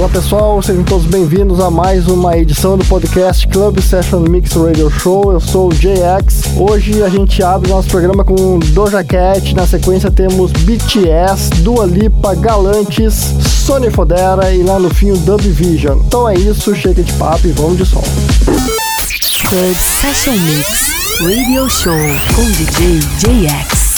Olá pessoal, sejam todos bem-vindos a mais uma edição do podcast Club Session Mix Radio Show. Eu sou o JX. Hoje a gente abre nosso programa com Doja Cat. Na sequência temos BTS, Dua Lipa, Galantes, Sony Fodera e lá no fim o Dub Vision. Então é isso, chega de papo e vamos de som. Club Session Mix Radio Show com DJ JX.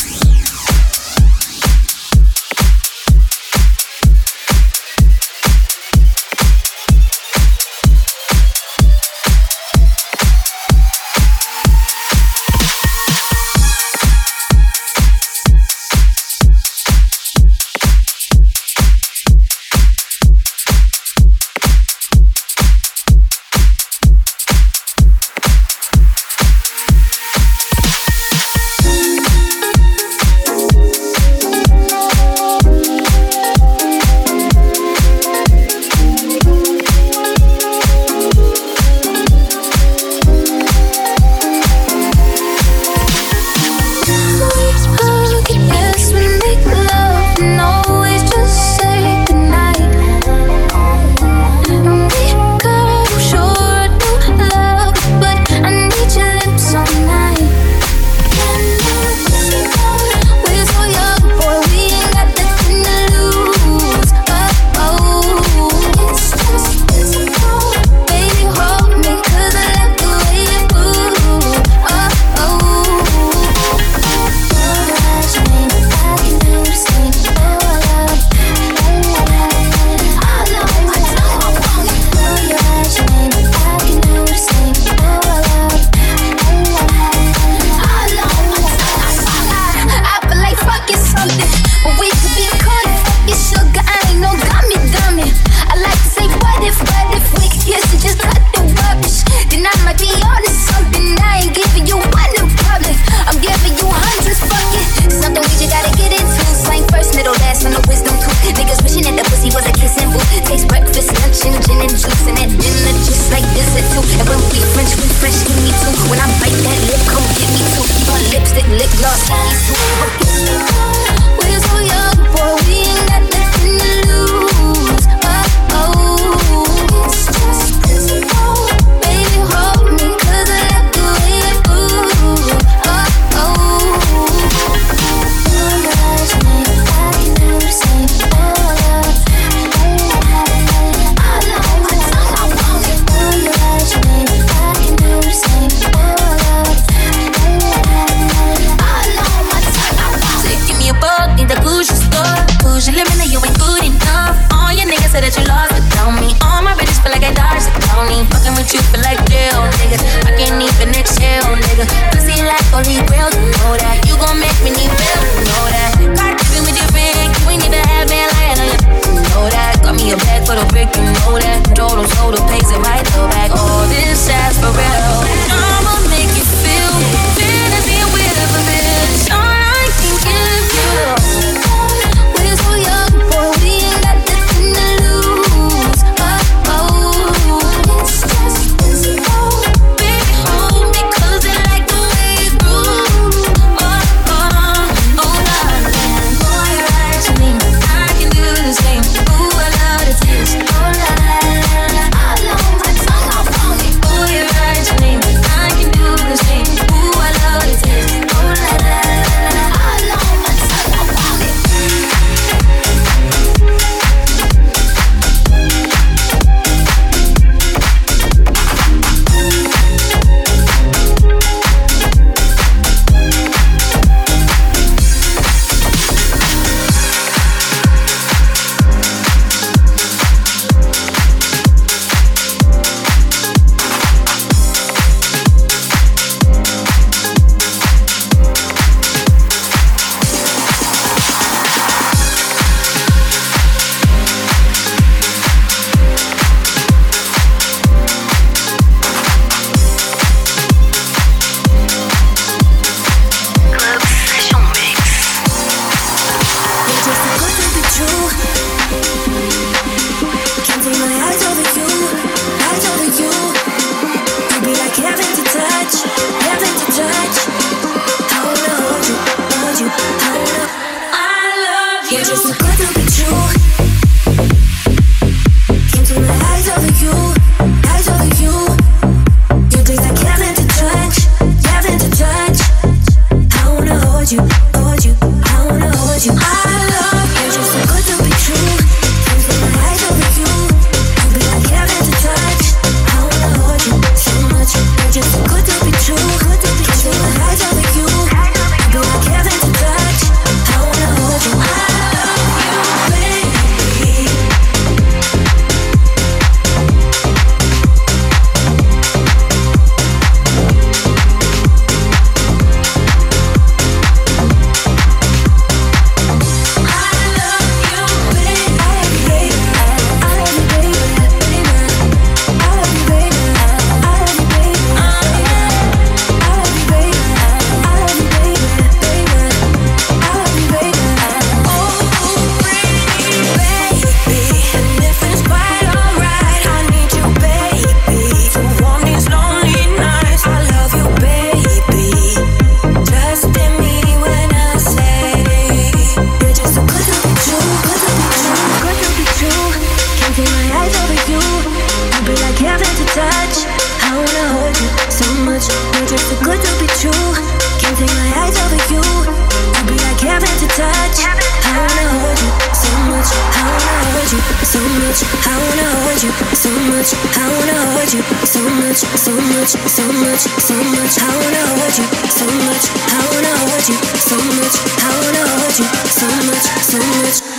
much, so much, I wanna hold you. So much, I wanna hold you. So much, I wanna hold you. So much, so much.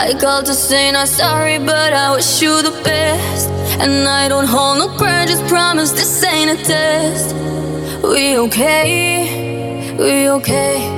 I called to say not sorry, but I wish you the best. And I don't hold no grudges, promise this ain't a test. We okay, we okay.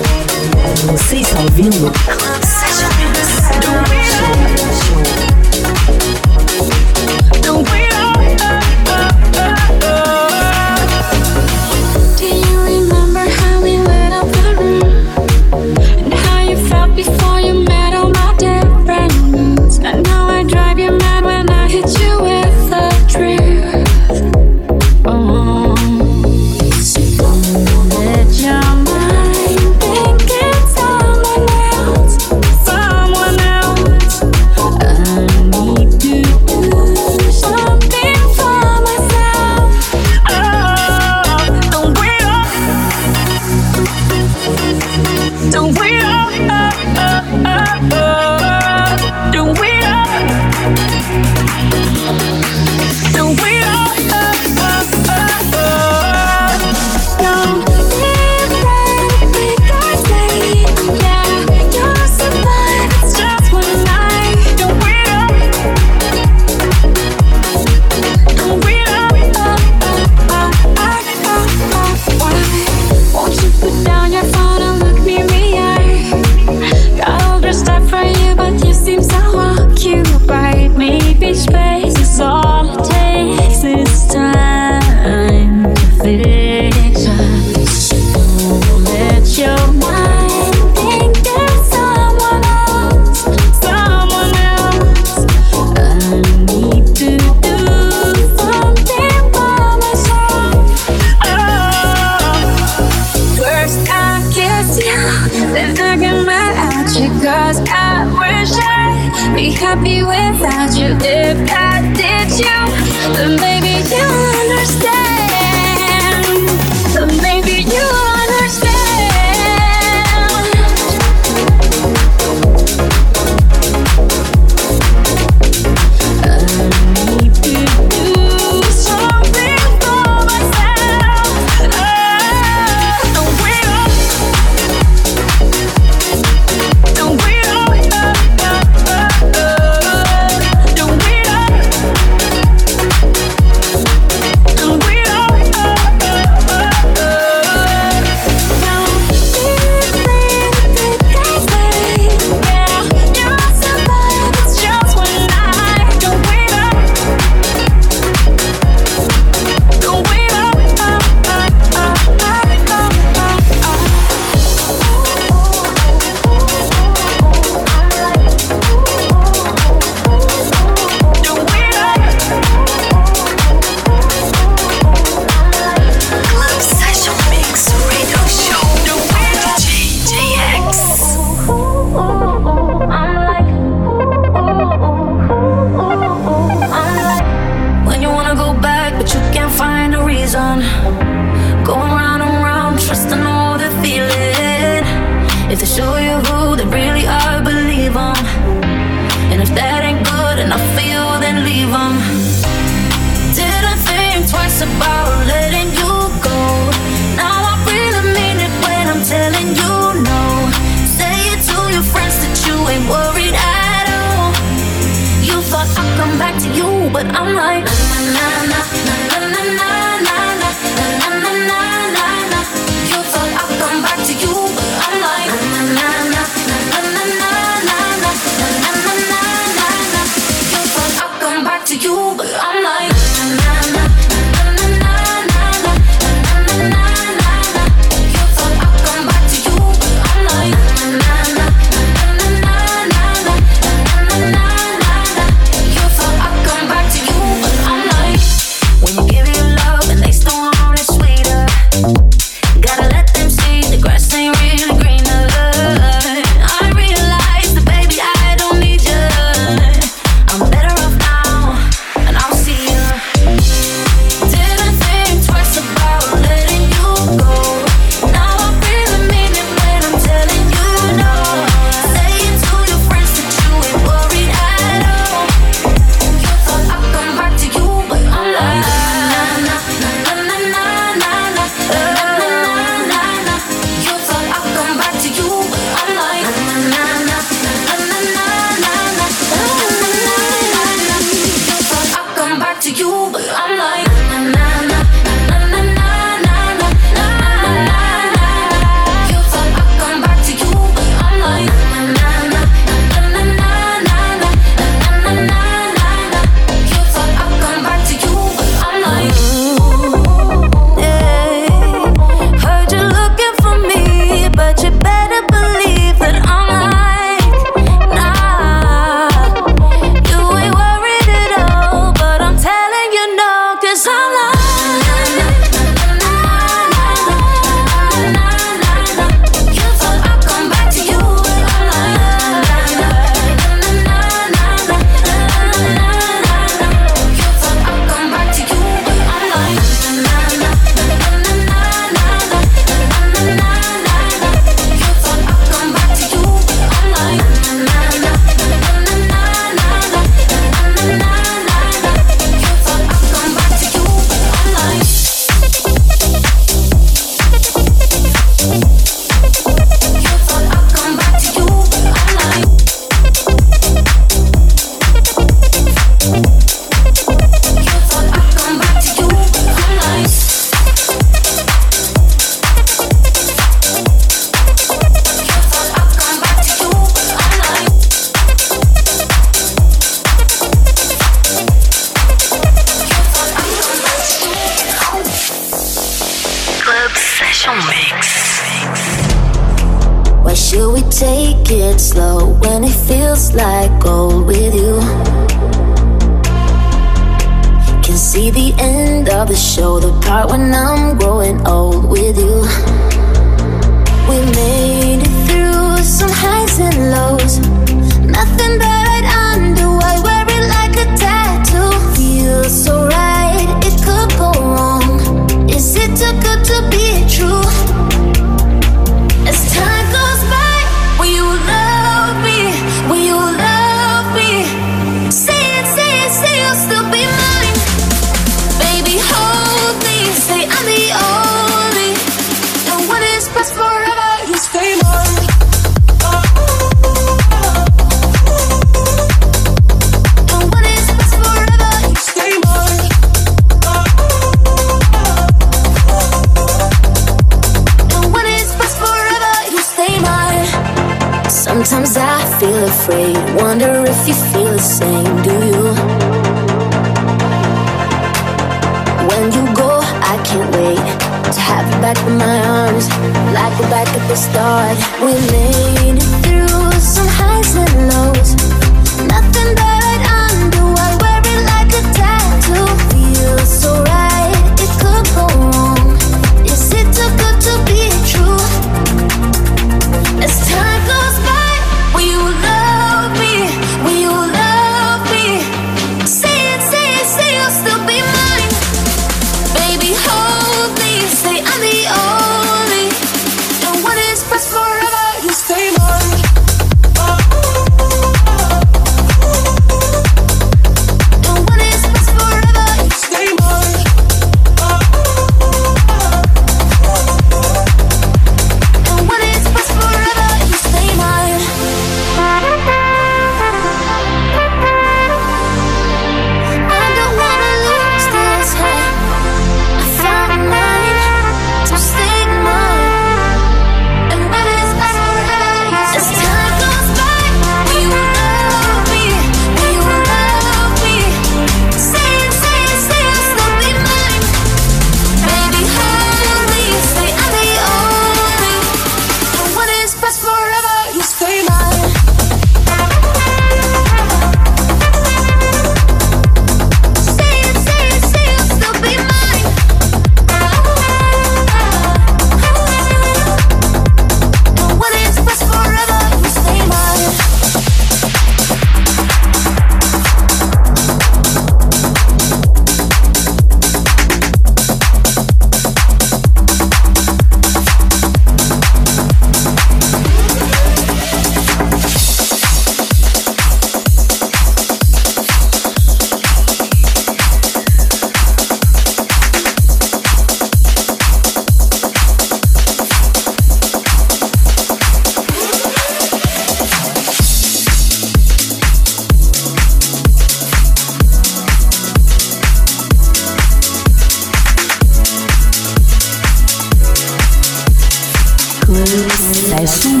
Session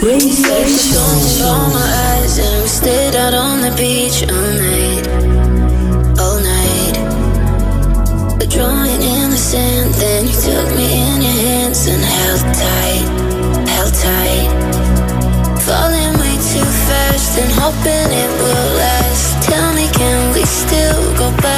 Rain Session my eyes and we stayed out on the beach all night. All night. Drawing in the sand Then you took me in your hands and held tight Held tight. Falling way too fast and hoping it will last. Tell me can we still go back?